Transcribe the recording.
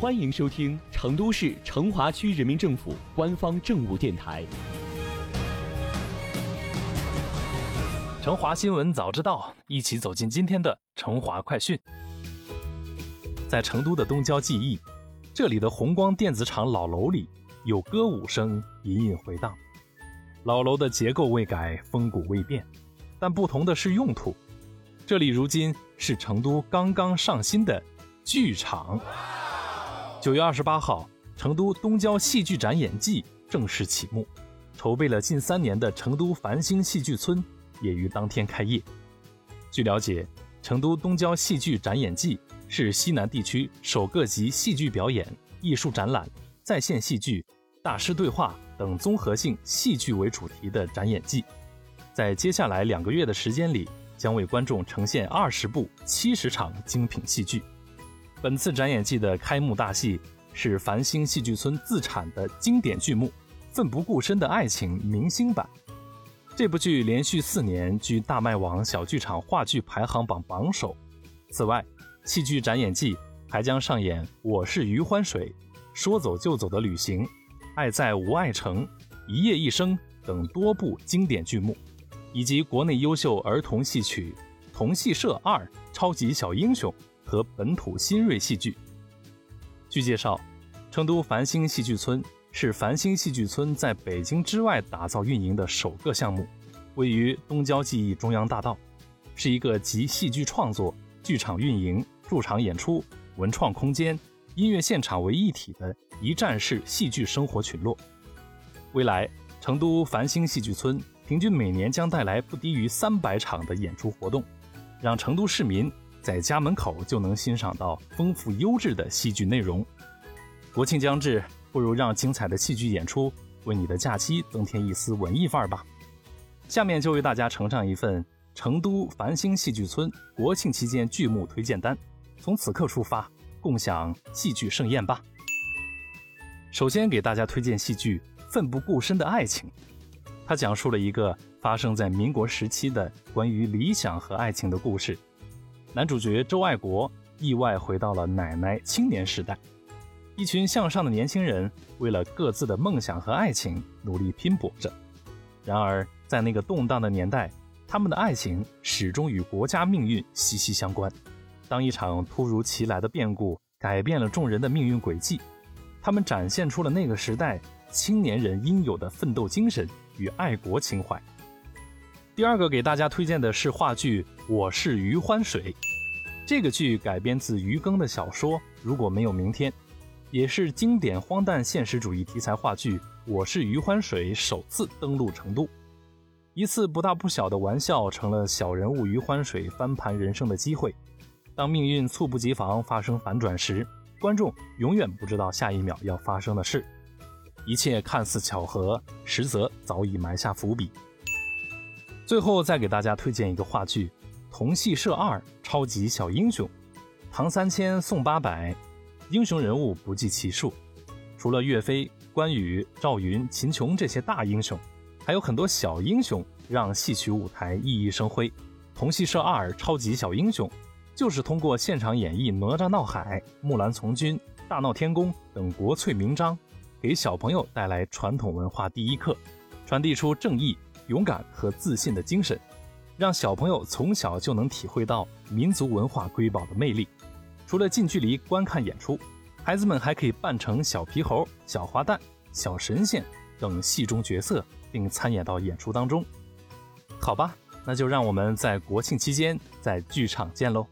欢迎收听成都市成华区人民政府官方政务电台《成华新闻早知道》，一起走进今天的成华快讯。在成都的东郊记忆，这里的红光电子厂老楼里有歌舞声隐隐回荡。老楼的结构未改，风骨未变，但不同的是用途。这里如今是成都刚刚上新的剧场。九月二十八号，成都东郊戏剧展演季正式启幕。筹备了近三年的成都繁星戏剧村也于当天开业。据了解，成都东郊戏剧展演季是西南地区首个集戏剧表演、艺术展览、在线戏剧、大师对话等综合性戏剧为主题的展演季。在接下来两个月的时间里，将为观众呈现二十部、七十场精品戏剧。本次展演季的开幕大戏是繁星戏剧村自产的经典剧目《奋不顾身的爱情》明星版。这部剧连续四年居大麦网小剧场话剧排行榜榜首。此外，戏剧展演季还将上演《我是余欢水》《说走就走的旅行》《爱在无爱城》《一夜一生》等多部经典剧目，以及国内优秀儿童戏曲《童戏社二超级小英雄》。和本土新锐戏剧。据介绍，成都繁星戏剧村是繁星戏剧村在北京之外打造运营的首个项目，位于东郊记忆中央大道，是一个集戏剧创作、剧场运营、驻场演出、文创空间、音乐现场为一体的一站式戏剧生活群落。未来，成都繁星戏剧村平均每年将带来不低于三百场的演出活动，让成都市民。在家门口就能欣赏到丰富优质的戏剧内容。国庆将至，不如让精彩的戏剧演出为你的假期增添一丝文艺范儿吧。下面就为大家呈上一份成都繁星戏剧村国庆期间剧目推荐单，从此刻出发，共享戏剧盛宴吧。首先给大家推荐戏剧《奋不顾身的爱情》，它讲述了一个发生在民国时期的关于理想和爱情的故事。男主角周爱国意外回到了奶奶青年时代，一群向上的年轻人为了各自的梦想和爱情努力拼搏着。然而，在那个动荡的年代，他们的爱情始终与国家命运息息相关。当一场突如其来的变故改变了众人的命运轨迹，他们展现出了那个时代青年人应有的奋斗精神与爱国情怀。第二个给大家推荐的是话剧《我是余欢水》，这个剧改编自余耕的小说《如果没有明天》，也是经典荒诞现实主义题材话剧《我是余欢水》首次登陆成都。一次不大不小的玩笑，成了小人物余欢水翻盘人生的机会。当命运猝不及防发生反转时，观众永远不知道下一秒要发生的事，一切看似巧合，实则早已埋下伏笔。最后再给大家推荐一个话剧《同戏社二超级小英雄》，唐三千宋八百，英雄人物不计其数。除了岳飞、关羽、赵云、秦琼这些大英雄，还有很多小英雄让戏曲舞台熠熠生辉。《同戏社二超级小英雄》就是通过现场演绎《哪吒闹海》《木兰从军》《大闹天宫》等国粹名章，给小朋友带来传统文化第一课，传递出正义。勇敢和自信的精神，让小朋友从小就能体会到民族文化瑰宝的魅力。除了近距离观看演出，孩子们还可以扮成小皮猴、小花旦、小神仙等戏中角色，并参演到演出当中。好吧，那就让我们在国庆期间在剧场见喽。